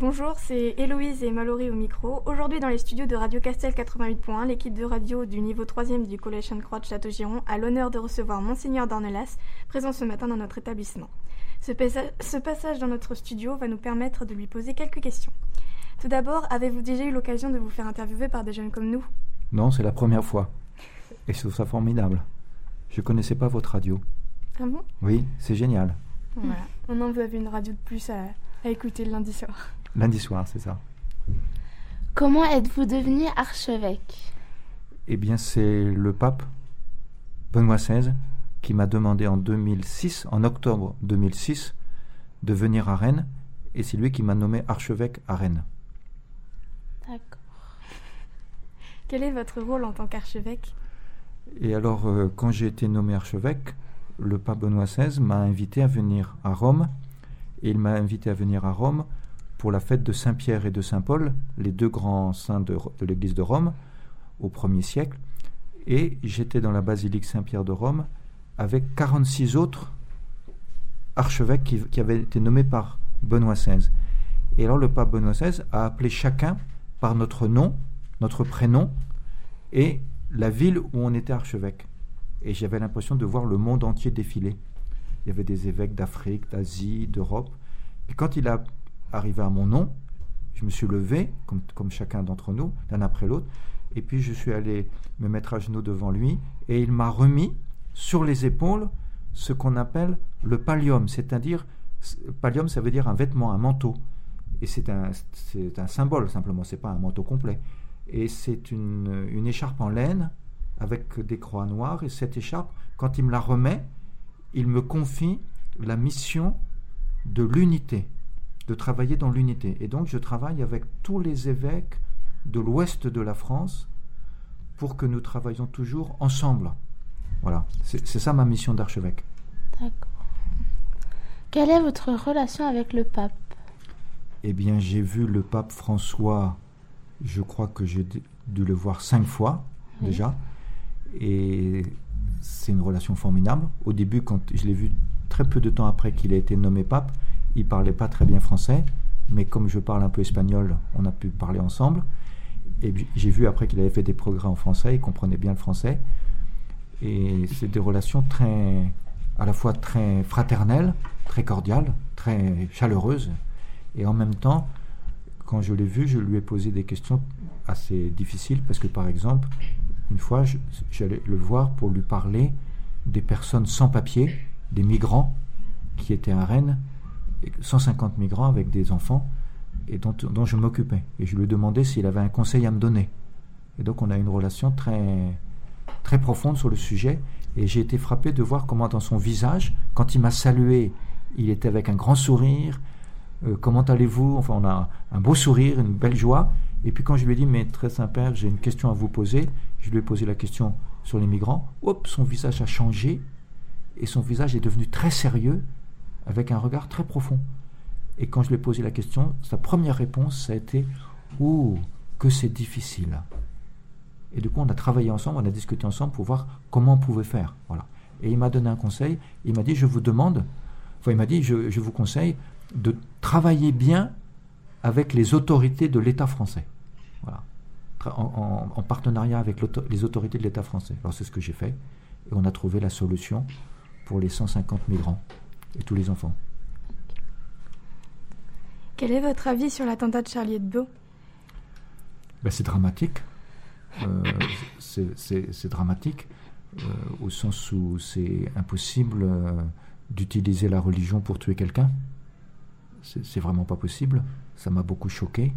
Bonjour, c'est Héloïse et Mallory au micro. Aujourd'hui, dans les studios de Radio Castel 88.1, l'équipe de radio du niveau 3e du Collège Sainte-Croix de Château-Giron a l'honneur de recevoir Monseigneur d'Ornelas, présent ce matin dans notre établissement. Ce, ce passage dans notre studio va nous permettre de lui poser quelques questions. Tout d'abord, avez-vous déjà eu l'occasion de vous faire interviewer par des jeunes comme nous? Non, c'est la première fois. Et je trouve ça formidable. Je connaissais pas votre radio. Ah bon? Oui, c'est génial. Voilà. On en veut une radio de plus à, à écouter le lundi soir. Lundi soir, c'est ça. Comment êtes-vous devenu archevêque? Eh bien, c'est le pape Benoît XVI qui m'a demandé en 2006, en octobre 2006, de venir à Rennes, et c'est lui qui m'a nommé archevêque à Rennes. D'accord. Quel est votre rôle en tant qu'archevêque? Et alors, euh, quand j'ai été nommé archevêque, le pape Benoît XVI m'a invité à venir à Rome, et il m'a invité à venir à Rome pour la fête de Saint-Pierre et de Saint-Paul, les deux grands saints de, de l'Église de Rome, au 1er siècle. Et j'étais dans la basilique Saint-Pierre de Rome avec 46 autres archevêques qui, qui, avaient été nommés par Benoît XVI. Et alors le pape Benoît XVI a appelé chacun par notre nom, notre prénom, et la ville où on était archevêque. Et j'avais l'impression de voir le monde entier défiler. Il y avait des évêques d'Afrique, d'Asie, d'Europe. Et quand il a arrivé à mon nom, je me suis levé, comme, chacun d'entre nous, l'un après l'autre, et puis je suis allé me mettre à genoux devant lui, et il m'a remis sur les épaules ce qu'on appelle le pallium, c'est-à-dire, pallium ça veut dire un vêtement, un manteau, et c'est un, c'est un symbole simplement, c'est pas un manteau complet, et c'est une, une écharpe en laine avec des croix noires, et cette écharpe, quand il me la remet, il me confie la mission de l'unité, de travailler dans l'unité. Et donc je travaille avec tous les évêques de l'ouest de la France pour que nous travaillions toujours ensemble. Voilà, c'est ça ma mission d'archevêque. D'accord. Quelle est votre relation avec le pape? Eh bien, j'ai vu le pape François, je crois que j'ai dû le voir cinq fois oui. déjà. Et c'est une relation formidable. Au début, quand je l'ai vu très peu de temps après qu'il ait été nommé pape, il parlait pas très bien français, mais comme je parle un peu espagnol, on a pu parler ensemble. Et j'ai vu après qu'il avait fait des progrès en français, il comprenait bien le français. Et c'est des relations très, à la fois très fraternelles, très cordiales, très chaleureuses. Et en même temps, quand je l'ai vu, je lui ai posé des questions assez difficiles parce que, par exemple, une fois, j'allais le voir pour lui parler des personnes sans papier, des migrants qui étaient à Rennes, 150 migrants avec des enfants, et dont, je m'occupais. Et je lui demandais s'il avait un conseil à me donner. Et donc on a une relation très, très profonde sur le sujet, et j'ai été frappé de voir comment dans son visage, quand il m'a salué, il était avec un grand sourire, euh, comment allez-vous? Enfin, on a un beau sourire, une belle joie. Et puis quand je lui ai dit, mais très Saint-Père, j'ai une question à vous poser, je lui ai posé la question sur les migrants, hop, son visage a changé, et son visage est devenu très sérieux, avec un regard très profond. Et quand je lui ai posé la question, sa première réponse, ça a été, ouh, que c'est difficile. Et du coup, on a travaillé ensemble, on a discuté ensemble pour voir comment on pouvait faire. Voilà. Et il m'a donné un conseil, il m'a dit, je vous demande, enfin il m'a dit, je, vous conseille de travailler bien avec les autorités de l'État français. Voilà. En partenariat avec les autorités de l'État français. Alors c'est ce que j'ai fait. Et on a trouvé la solution pour les 150 migrants et tous les enfants. Quel est votre avis sur l'attentat de Charlie Hebdo? Ben, C'est dramatique. Euh, c'est dramatique euh, au sens où c'est impossible euh, d'utiliser la religion pour tuer quelqu'un c'est vraiment pas possible. Ça m'a beaucoup choqué.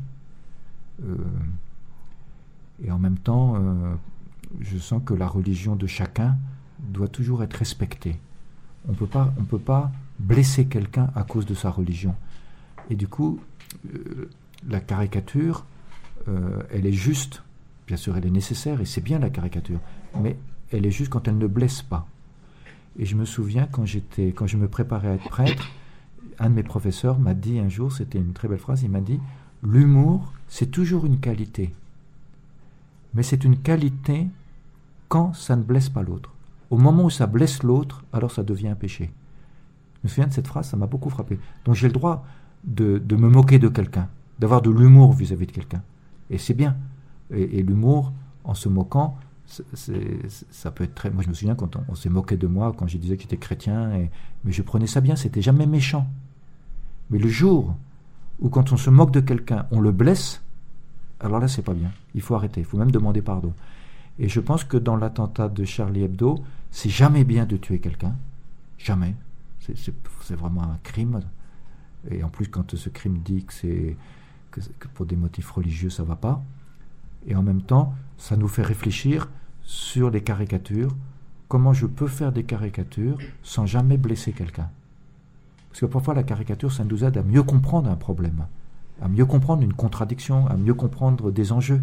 Et en même temps, je sens que la religion de chacun doit toujours être respectée. On peut pas, on peut pas blesser quelqu'un à cause de sa religion. Et du coup, euh, la caricature, elle est juste. Bien sûr, elle est nécessaire et c'est bien la caricature, mais elle est juste quand elle ne blesse pas. Et je me souviens quand j'étais, quand je me préparais à être prêtre un de mes professeurs m'a dit un jour, c'était une très belle phrase, il m'a dit, l'humour, c'est toujours une qualité. Mais c'est une qualité quand ça ne blesse pas l'autre. Au moment où ça blesse l'autre, alors ça devient un péché. Je me souviens de cette phrase, ça m'a beaucoup frappé. Donc j'ai le droit de, me moquer de quelqu'un. d'avoir de l'humour vis-à-vis de quelqu'un. Et c'est bien. Et, l'humour, en se moquant, ça peut être très. Moi, je me souviens quand on, s'est moqué de moi, quand je disais que j'étais chrétien, mais je prenais ça bien, c'était jamais méchant. Mais le jour où, quand on se moque de quelqu'un, on le blesse, alors là, c'est pas bien. Il faut arrêter. Il faut même demander pardon. Et je pense que dans l'attentat de Charlie Hebdo, c'est jamais bien de tuer quelqu'un. Jamais. C'est vraiment un crime. Et en plus, quand ce crime dit que c'est que, pour des motifs religieux, ça va pas. Et en même temps, ça nous fait réfléchir sur les caricatures. Comment je peux faire des caricatures sans jamais blesser quelqu'un? Parce que parfois, la caricature, ça nous aide à mieux comprendre un problème, à mieux comprendre une contradiction, à mieux comprendre des enjeux.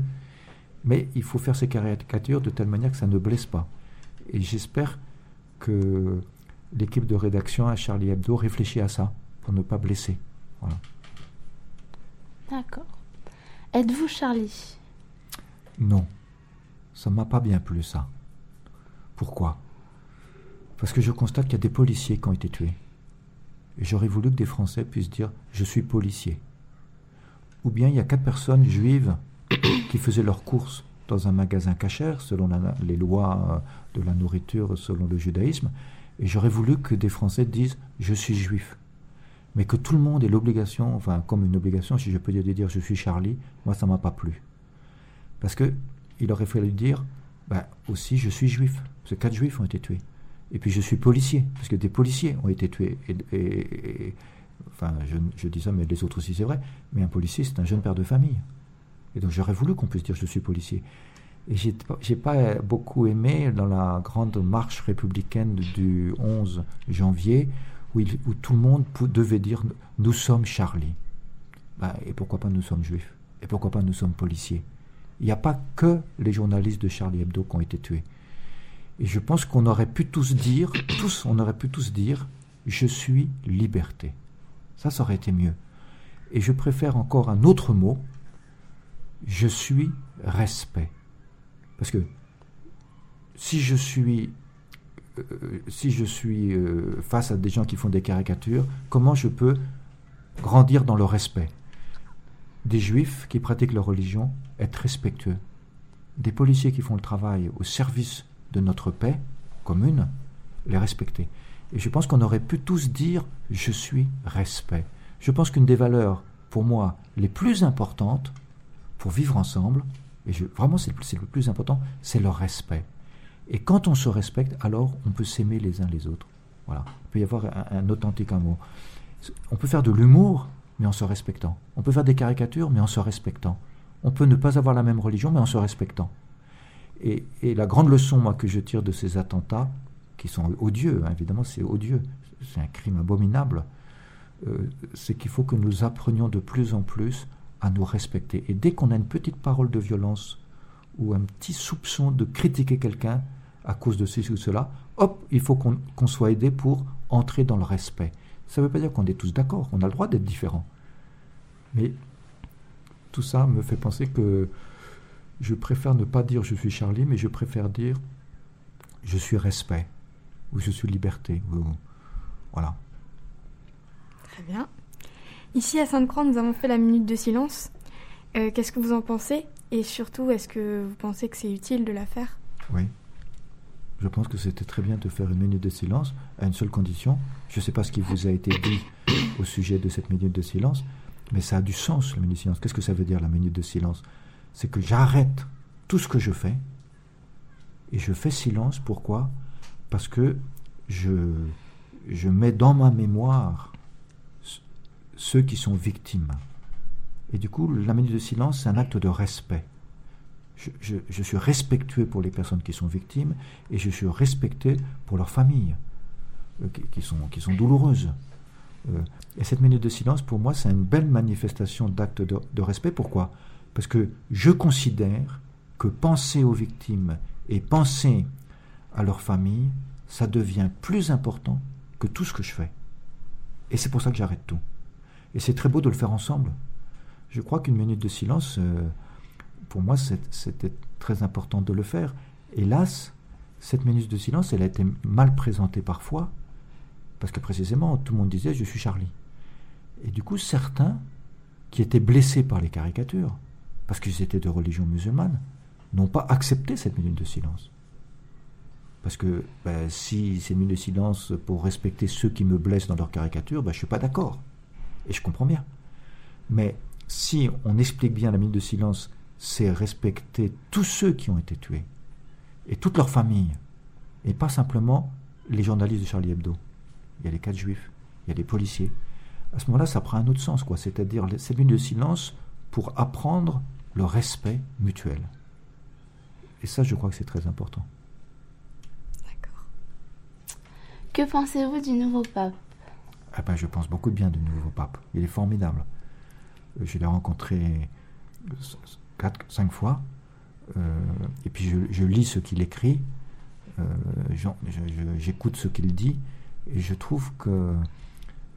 Mais il faut faire ces caricatures de telle manière que ça ne blesse pas. Et j'espère que l'équipe de rédaction à Charlie Hebdo réfléchit à ça, pour ne pas blesser. Voilà. D'accord. Êtes-vous Charlie? Non. Ça ne m'a pas bien plu, ça. Pourquoi? Parce que je constate qu'il y a des policiers qui ont été tués. Et j'aurais voulu que des Français puissent dire Je suis policier. Ou bien il y a quatre personnes juives qui faisaient leurs courses dans un magasin cachère, selon les lois de la nourriture, selon le judaïsme, et j'aurais voulu que des Français disent je suis juif. Mais que tout le monde ait l'obligation, enfin comme une obligation, si je peux dire, de dire je suis Charlie, moi ça m'a pas plu. Parce que il aurait fallu dire bah, aussi je suis juif, parce que quatre juifs ont été tués. Et puis je suis policier, parce que des policiers ont été tués. Et, enfin, je, je, dis ça, mais les autres aussi c'est vrai. Mais un policier, c'est un jeune père de famille. Et donc j'aurais voulu qu'on puisse dire je suis policier. Et j'ai, j'ai pas beaucoup aimé dans la grande marche républicaine du 11 janvier où, où tout le monde devait dire nous sommes Charlie. Bah, et pourquoi pas nous sommes juifs? Et pourquoi pas nous sommes policiers? Il n'y a pas que les journalistes de Charlie Hebdo qui ont été tués. Et je pense qu'on aurait pu tous dire, tous, on aurait pu tous dire je suis liberté. Ça, ça aurait été mieux. Et je préfère encore un autre mot je suis respect. Parce que si je suis, euh, si je suis euh, face à des gens qui font des caricatures, comment je peux grandir dans le respect? Des juifs qui pratiquent leur religion, être respectueux. Des policiers qui font le travail au service de notre paix commune, les respecter. Et je pense qu'on aurait pu tous dire je suis respect. Je pense qu'une des valeurs, pour moi, les plus importantes, pour vivre ensemble, vraiment c'est le, plus important, c'est le respect. Et quand on se respecte, alors on peut s'aimer les uns les autres. Voilà. Il peut y avoir un, authentique amour. On peut faire de l'humour, mais en se respectant. On peut faire des caricatures, mais en se respectant. On peut ne pas avoir la même religion, mais en se respectant. Et, la grande leçon, moi, que je tire de ces attentats, qui sont odieux, hein, évidemment, c'est odieux, c'est un crime abominable, euh, c'est qu'il faut que nous apprenions de plus en plus à nous respecter. Et dès qu'on a une petite parole de violence ou un petit soupçon de critiquer quelqu'un à cause de ceci ou cela, hop, il faut qu'on soit aidé pour entrer dans le respect. Ça ne veut pas dire qu'on est tous d'accord, on a le droit d'être différents. Mais tout ça me fait penser que je préfère ne pas dire je suis Charlie, mais je préfère dire je suis respect ou je suis liberté. voilà. Très bien. Ici à Sainte-Croix, nous avons fait la minute de silence. Euh, qu'est-ce que vous en pensez? Et surtout, est-ce que vous pensez que c'est utile de la faire? Oui. Je pense que c'était très bien de faire une minute de silence à une seule condition. Je ne sais pas ce qui vous a été dit au sujet de cette minute de silence, mais ça a du sens, la minute de silence. Qu'est-ce que ça veut dire, la minute de silence? C'est que j'arrête tout ce que je fais et je fais silence. Pourquoi? Parce que je, je mets dans ma mémoire ceux qui sont victimes. Et du coup, la minute de silence, c'est un acte de respect. Je, suis respectueux pour les personnes qui sont victimes et je suis respecté pour leurs familles, euh, qui, sont, qui sont douloureuses. Euh, et cette minute de silence, pour moi, c'est une belle manifestation d'acte de, de respect. Pourquoi? Parce que je considère que penser aux victimes et penser à leurs familles, ça devient plus important que tout ce que je fais. Et c'est pour ça que j'arrête tout. Et c'est très beau de le faire ensemble. Je crois qu'une minute de silence, euh, pour moi, c'était très important de le faire. Hélas, cette minute de silence, elle a été mal présentée parfois, parce que précisément, tout le monde disait je suis Charlie. Et du coup, certains qui étaient blessés par les caricatures, parce qu'ils étaient de religion musulmane, n'ont pas accepté cette minute de silence. Parce que ben, si c'est une minute de silence pour respecter ceux qui me blessent dans leurs caricatures, ben, je ne suis pas d'accord. Et je comprends bien. Mais si on explique bien la minute de silence, c'est respecter tous ceux qui ont été tués et toutes leurs familles, et pas simplement les journalistes de Charlie Hebdo. Il y a les quatre juifs, il y a les policiers. À ce moment-là, ça prend un autre sens, quoi. C'est-à-dire cette minute de silence pour apprendre le respect mutuel. Et ça, je crois que c'est très important. D'accord. Que pensez-vous du nouveau pape? Eh ben, Je pense beaucoup de bien du nouveau pape. Il est formidable. Je l'ai rencontré quatre, cinq fois. Euh, et puis je, lis ce qu'il écrit, euh, j'écoute ce qu'il dit, et je trouve que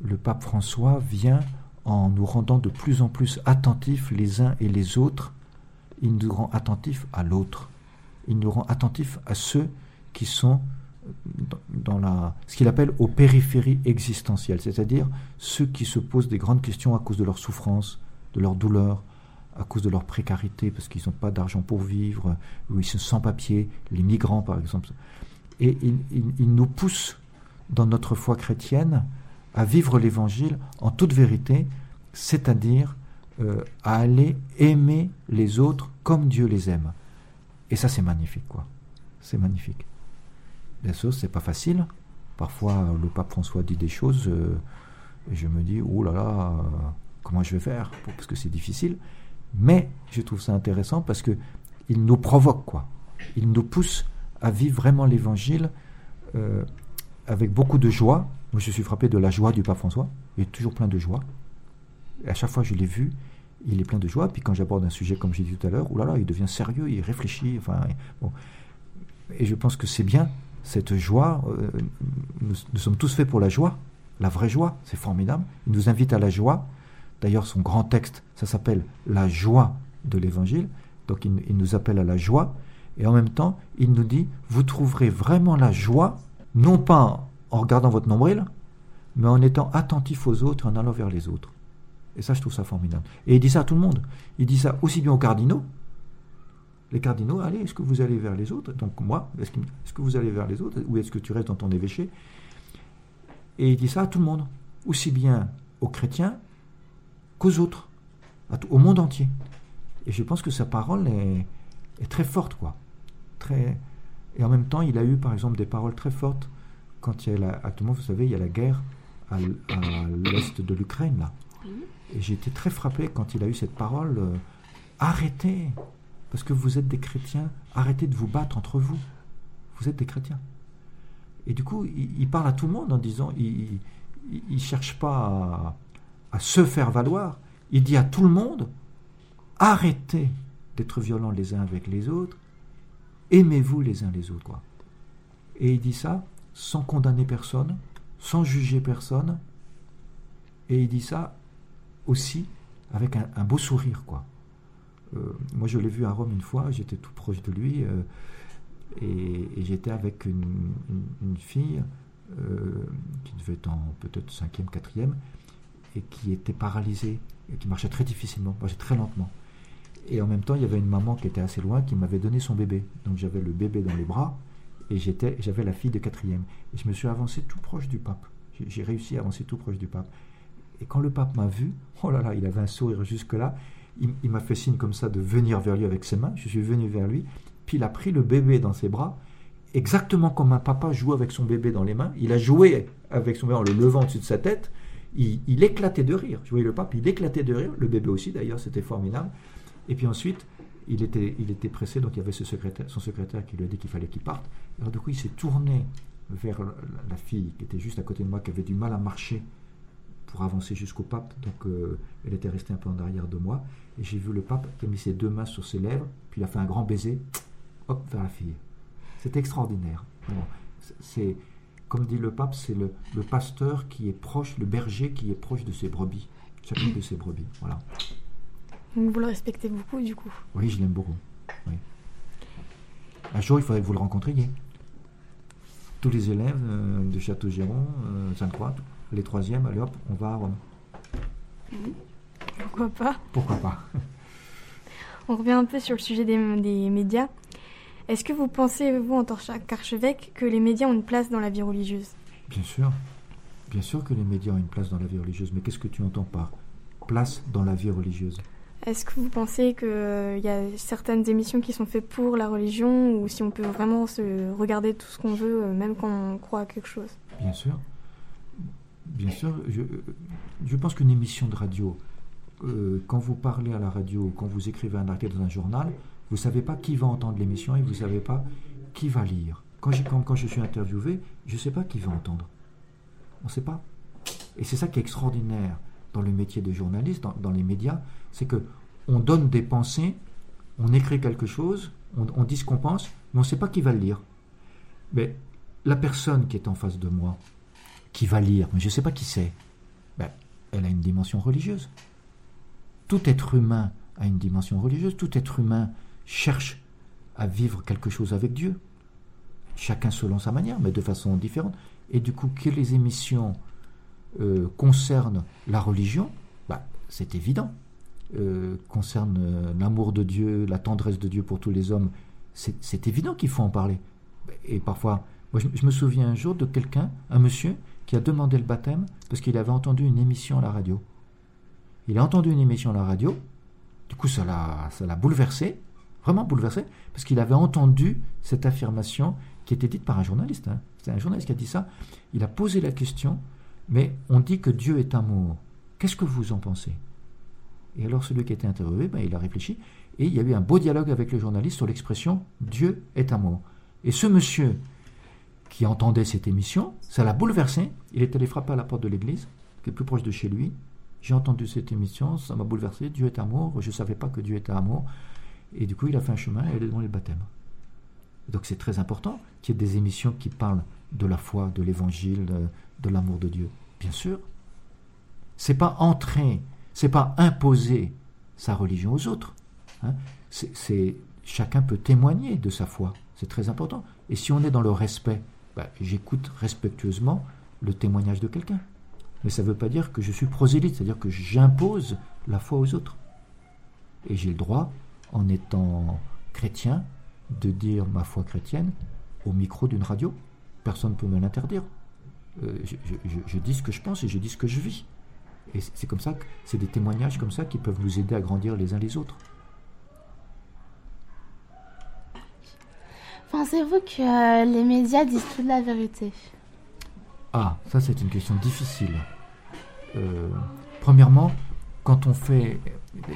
le pape François vient en nous rendant de plus en plus attentifs les uns et les autres. Il nous rend attentifs à l'autre. Il nous rend attentifs à ceux qui sont dans ce qu'il appelle aux périphéries existentielles, c'est-à-dire ceux qui se posent des grandes questions à cause de leur souffrance, de leur douleur, à cause de leur précarité, parce qu'ils n'ont pas d'argent pour vivre, ou ils sont sans papier, les migrants par exemple. Et il, nous pousse dans notre foi chrétienne à vivre l'Évangile en toute vérité, c'est-à-dire euh, à aller aimer les autres comme Dieu les aime. Et ça, c'est magnifique, quoi. C'est magnifique. Bien sûr, c'est pas facile. Parfois, le pape François dit des choses, euh, et je me dis, oh là là, euh, comment je vais faire Parce que c'est difficile. Mais je trouve ça intéressant parce que il nous provoque, quoi. Il nous pousse à vivre vraiment l'évangile euh, avec beaucoup de joie. Moi, je suis frappé de la joie du pape François. Il est toujours plein de joie. Et à chaque fois, je l'ai vu, il est plein de joie. Puis quand j'aborde un sujet, comme j'ai dit tout à l'heure, là là, il devient sérieux, il réfléchit. Enfin, bon. Et je pense que c'est bien cette joie. Euh, nous, nous, sommes tous faits pour la joie, la vraie joie. C'est formidable. Il nous invite à la joie. D'ailleurs, son grand texte, ça s'appelle La joie de l'Évangile. Donc il, nous appelle à la joie. Et en même temps, il nous dit, vous trouverez vraiment la joie, non pas en regardant votre nombril, mais en étant attentif aux autres, en allant vers les autres. Et ça, je trouve ça formidable. Et il dit ça à tout le monde. Il dit ça aussi bien aux cardinaux. Les cardinaux, allez, est-ce que vous allez vers les autres Donc moi, est-ce que, est que, vous allez vers les autres Ou est-ce que tu restes dans ton évêché? Et il dit ça à tout le monde. Aussi bien aux chrétiens qu'aux autres, au monde entier. Et je pense que sa parole est, très forte, quoi. Très, et en même temps, il a eu, par exemple, des paroles très fortes quand il y a la, actuellement, vous savez, il y a la guerre à, l'est de l'Ukraine, là. Et j'ai été très frappé quand il a eu cette parole euh, arrêtez, parce que vous êtes des chrétiens, arrêtez de vous battre entre vous. Vous êtes des chrétiens. Et du coup, il, parle à tout le monde en disant il ne cherche pas à se faire valoir, il dit à tout le monde, arrêtez d'être violents les uns avec les autres, aimez-vous les uns les autres. Quoi. Et il dit ça sans condamner personne, sans juger personne, et il dit ça aussi avec un, beau sourire. quoi. Euh, moi, je l'ai vu à Rome une fois, j'étais tout proche de lui, euh, et, j'étais avec une, fille euh, qui devait être en peut-être cinquième, quatrième, et qui était paralysée, et qui marchait très difficilement, marchait très lentement. Et en même temps, il y avait une maman qui était assez loin qui m'avait donné son bébé. Donc j'avais le bébé dans les bras et j'étais, j'avais la fille de quatrième. Et je me suis avancé tout proche du pape. J'ai réussi à avancer tout proche du pape. Et quand le pape m'a vu, oh là là, il avait un sourire jusque-là. Il, m'a fait signe comme ça de venir vers lui avec ses mains. Je suis venu vers lui. Puis il a pris le bébé dans ses bras, exactement comme un papa joue avec son bébé dans les mains. Il a joué avec son bébé en le levant au-dessus de sa tête il, éclatait de rire. Je voyais le pape, il éclatait de rire. Le bébé aussi, d'ailleurs, c'était formidable. Et puis ensuite, il était, pressé, donc il y avait son secrétaire qui lui a dit qu'il fallait qu'il parte. Alors du coup, il s'est tourné vers la, fille qui était juste à côté de moi, qui avait du mal à marcher pour avancer jusqu'au pape. Donc euh, elle était restée un peu en arrière de moi. Et j'ai vu le pape qui a mis ses deux mains sur ses lèvres, puis il a fait un grand baiser, hop, vers la fille. C'était extraordinaire. c'est comme dit le pape, c'est le, pasteur qui est proche, le berger qui est proche de ses brebis, chacune de ses brebis. Voilà. Donc vous le respectez beaucoup du coup Oui, je l'aime beaucoup. Un jour, il faudrait que vous le rencontriez. Tous les élèves euh, de Château-Giron, euh, Sainte-Croix, les troisièmes, allez hop, on va à Rome. pourquoi pas Pourquoi pas On revient un peu sur le sujet des, des médias. Est-ce que vous pensez, vous, en tant qu'archevêque, que les médias ont une place dans la vie religieuse? Bien sûr. Bien sûr que les médias ont une place dans la vie religieuse, mais qu'est-ce que tu entends par place dans la vie religieuse? Est-ce que vous pensez qu'il euh, y a certaines émissions qui sont faites pour la religion, ou si on peut vraiment se regarder tout ce qu'on veut, euh, même quand on croit à quelque chose? Bien sûr. Bien sûr. Je, je pense qu'une émission de radio, euh, quand vous parlez à la radio, quand vous écrivez un article dans un journal, vous ne savez pas qui va entendre l'émission et vous ne savez pas qui va lire. Quand quand je suis interviewé, je ne sais pas qui va entendre. On ne sait pas. Et c'est ça qui est extraordinaire dans le métier de journaliste, dans, dans les médias, c'est que on donne des pensées, on écrit quelque chose, on, on dit ce qu'on pense, mais on ne sait pas qui va le lire. Mais la personne qui est en face de moi, qui va lire, mais je ne sais pas qui c'est, ben, elle a une dimension religieuse. Tout être humain a une dimension religieuse, tout être humain cherche à vivre quelque chose avec Dieu, chacun selon sa manière, mais de façon différente. Et du coup, que les émissions euh, concernent la religion, bah, c'est évident. Euh, concerne euh, l'amour de Dieu, la tendresse de Dieu pour tous les hommes, c'est évident qu'il faut en parler. Et parfois, moi, je me souviens un jour de quelqu'un, un monsieur, qui a demandé le baptême parce qu'il avait entendu une émission à la radio. Il a entendu une émission à la radio, du coup ça l'a bouleversé, vraiment bouleversé, parce qu'il avait entendu cette affirmation qui était dite par un journaliste. Hein. C'est un journaliste qui a dit ça. Il a posé la question, mais on dit que Dieu est amour. Qu'est-ce que vous en pensez? Et alors celui qui était interviewé, ben, il a réfléchi, et il y a eu un beau dialogue avec le journaliste sur l'expression Dieu est amour. Et ce monsieur qui entendait cette émission, ça l'a bouleversé. Il est allé frapper à la porte de l'église, qui est plus proche de chez lui. J'ai entendu cette émission, ça m'a bouleversé. Dieu est amour. Je ne savais pas que Dieu était amour. Et du coup, il a fait un chemin et il a demandé le baptême. Donc c'est très important qu'il y ait des émissions qui parlent de la foi, de l'évangile, de, de l'amour de Dieu. Bien sûr. C'est pas entrer, c'est pas imposer sa religion aux autres. Hein. C'est chacun peut témoigner de sa foi. C'est très important. Et si on est dans le respect, bah, j'écoute respectueusement le témoignage de quelqu'un. Mais ça ne veut pas dire que je suis prosélyte, c'est-à-dire que j'impose la foi aux autres. Et j'ai le droit, en étant chrétien, de dire ma foi chrétienne au micro d'une radio. Personne ne peut me l'interdire. Euh, je, dis ce que je pense et je dis ce que je vis. Et c'est comme ça que c'est des témoignages comme ça qui peuvent nous aider à grandir les uns les autres. Pensez-vous que euh, les médias disent toute la vérité? Ah, ça c'est une question difficile. Euh, premièrement, quand on fait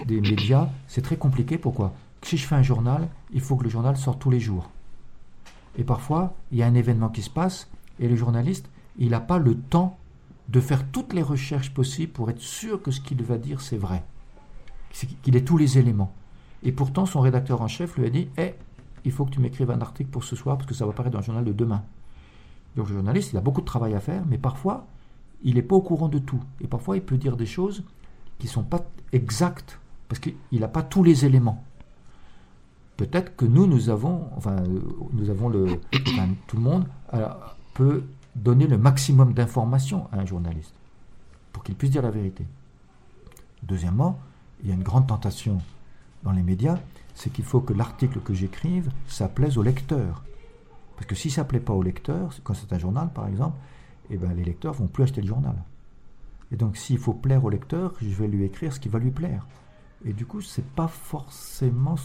des médias, c'est très compliqué. Pourquoi? Si je fais un journal, il faut que le journal sorte tous les jours. Et parfois, il y a un événement qui se passe et le journaliste, il n'a pas le temps de faire toutes les recherches possibles pour être sûr que ce qu'il va dire, c'est vrai. Qu'il ait tous les éléments. Et pourtant, son rédacteur en chef lui a dit Eh, il faut que tu m'écrives un article pour ce soir parce que ça va paraître dans le journal de demain. Donc le journaliste, il a beaucoup de travail à faire, mais parfois, il n'est pas au courant de tout. Et parfois, il peut dire des choses qui ne sont pas exactes parce qu'il n'a pas tous les éléments. Peut-être que nous, nous avons, enfin, nous avons le, tout le monde euh, peut donner le maximum d'informations à un journaliste pour qu'il puisse dire la vérité. Deuxièmement, il y a une grande tentation dans les médias, c'est qu'il faut que l'article que j'écrive, ça plaise au lecteur. Parce que si ça ne plaît pas au lecteur, quand c'est un journal par exemple, eh ben, les lecteurs vont plus acheter le journal. Et donc s'il faut plaire au lecteur, je vais lui écrire ce qui va lui plaire. Et du coup, c'est pas forcément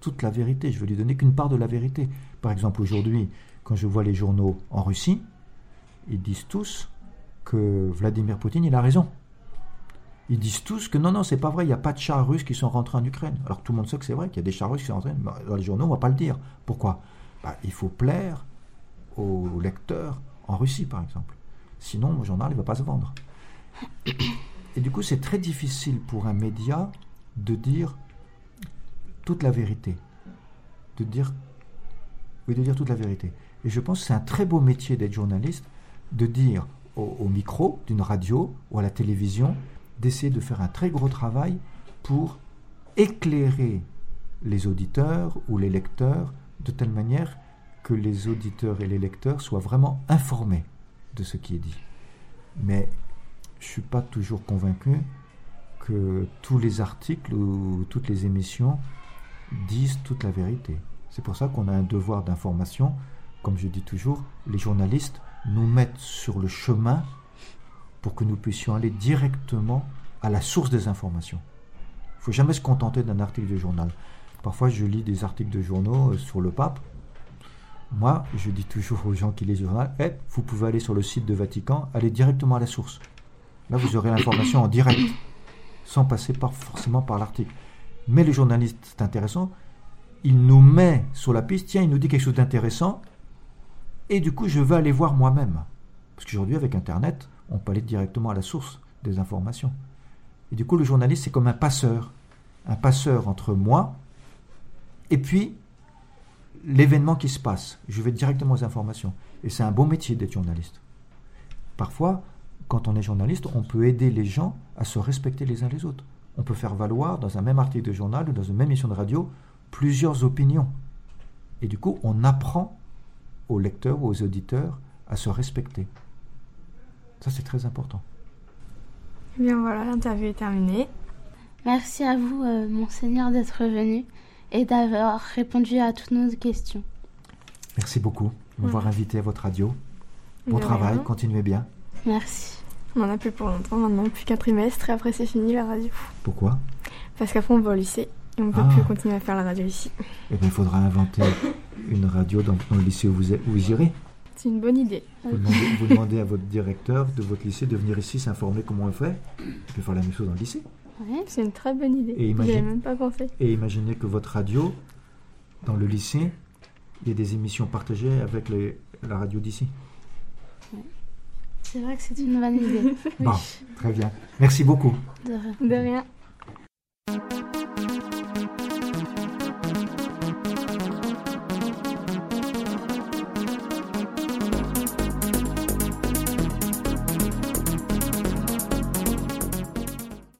toute la vérité. Je vais lui donner qu'une part de la vérité. Par exemple, aujourd'hui, quand je vois les journaux en Russie, ils disent tous que Vladimir Poutine, il a raison. Ils disent tous que non, non, c'est pas vrai, il n'y a pas de chars russes qui sont rentrés en Ukraine. Alors tout le monde sait que c'est vrai, qu'il y a des chars russes qui sont rentrés. Dans les journaux, on ne va pas le dire. Pourquoi? Bah, Il faut plaire aux lecteurs en Russie, par exemple. Sinon, le journal, il ne va pas se vendre. Et du coup, c'est très difficile pour un média de dire toute la vérité. De dire, oui, de dire toute la vérité. Et je pense que c'est un très beau métier d'être journaliste, de dire au micro d'une radio ou à la télévision, d'essayer de faire un très gros travail pour éclairer les auditeurs ou les lecteurs de telle manière que les auditeurs et les lecteurs soient vraiment informés de ce qui est dit. Mais je ne suis pas toujours convaincu que tous les articles ou toutes les émissions disent toute la vérité. C'est pour ça qu'on a un devoir d'information. Comme je dis toujours, les journalistes nous mettent sur le chemin pour que nous puissions aller directement à la source des informations. Il ne faut jamais se contenter d'un article de journal. Parfois, je lis des articles de journaux euh, sur le pape. Moi, je dis toujours aux gens qui lisent le journal, eh, vous pouvez aller sur le site de Vatican, aller directement à la source. Là, vous aurez l'information en direct, sans passer par, forcément par l'article. Mais le journaliste, c'est intéressant, il nous met sur la piste, tiens, il nous dit quelque chose d'intéressant, et du coup, je veux aller voir moi-même. Parce qu'aujourd'hui, avec Internet, on peut aller directement à la source des informations. Et du coup, le journaliste, c'est comme un passeur. Un passeur entre moi et puis l'événement qui se passe. Je vais directement aux informations. Et c'est un beau métier d'être journaliste. Parfois, quand on est journaliste, on peut aider les gens à se respecter les uns les autres. On peut faire valoir dans un même article de journal ou dans une même émission de radio plusieurs opinions. Et du coup, on apprend aux lecteurs ou aux auditeurs à se respecter. Ça, c'est très important. Eh bien voilà, l'interview est terminée. Merci à vous, euh, monseigneur, d'être venu et d'avoir répondu à toutes nos questions. Merci beaucoup de m'avoir invité à votre radio. Bon De travail, rien. continuez bien. Merci. On en a plus pour longtemps maintenant, plus qu'un trimestre et après c'est fini la radio. Pourquoi? Parce qu'après on va au lycée et on ne peut Ah. plus continuer à faire la radio ici. Eh bien, il faudra inventer une radio dans, dans le lycée où vous, êtes- où vous irez. C'est une bonne idée. Vous demandez, vous demandez à votre directeur de votre lycée de venir ici s'informer comment on fait. Il peut faire la même chose dans le lycée. Ouais. C'est une très bonne idée. Et J'y imagine- même pas pensé. Et imaginez que votre radio, dans le lycée, il y a des émissions partagées avec les- la radio d'ici. C'est vrai que c'est une bonne idée. Bon, très bien. Merci beaucoup. De rien. De rien.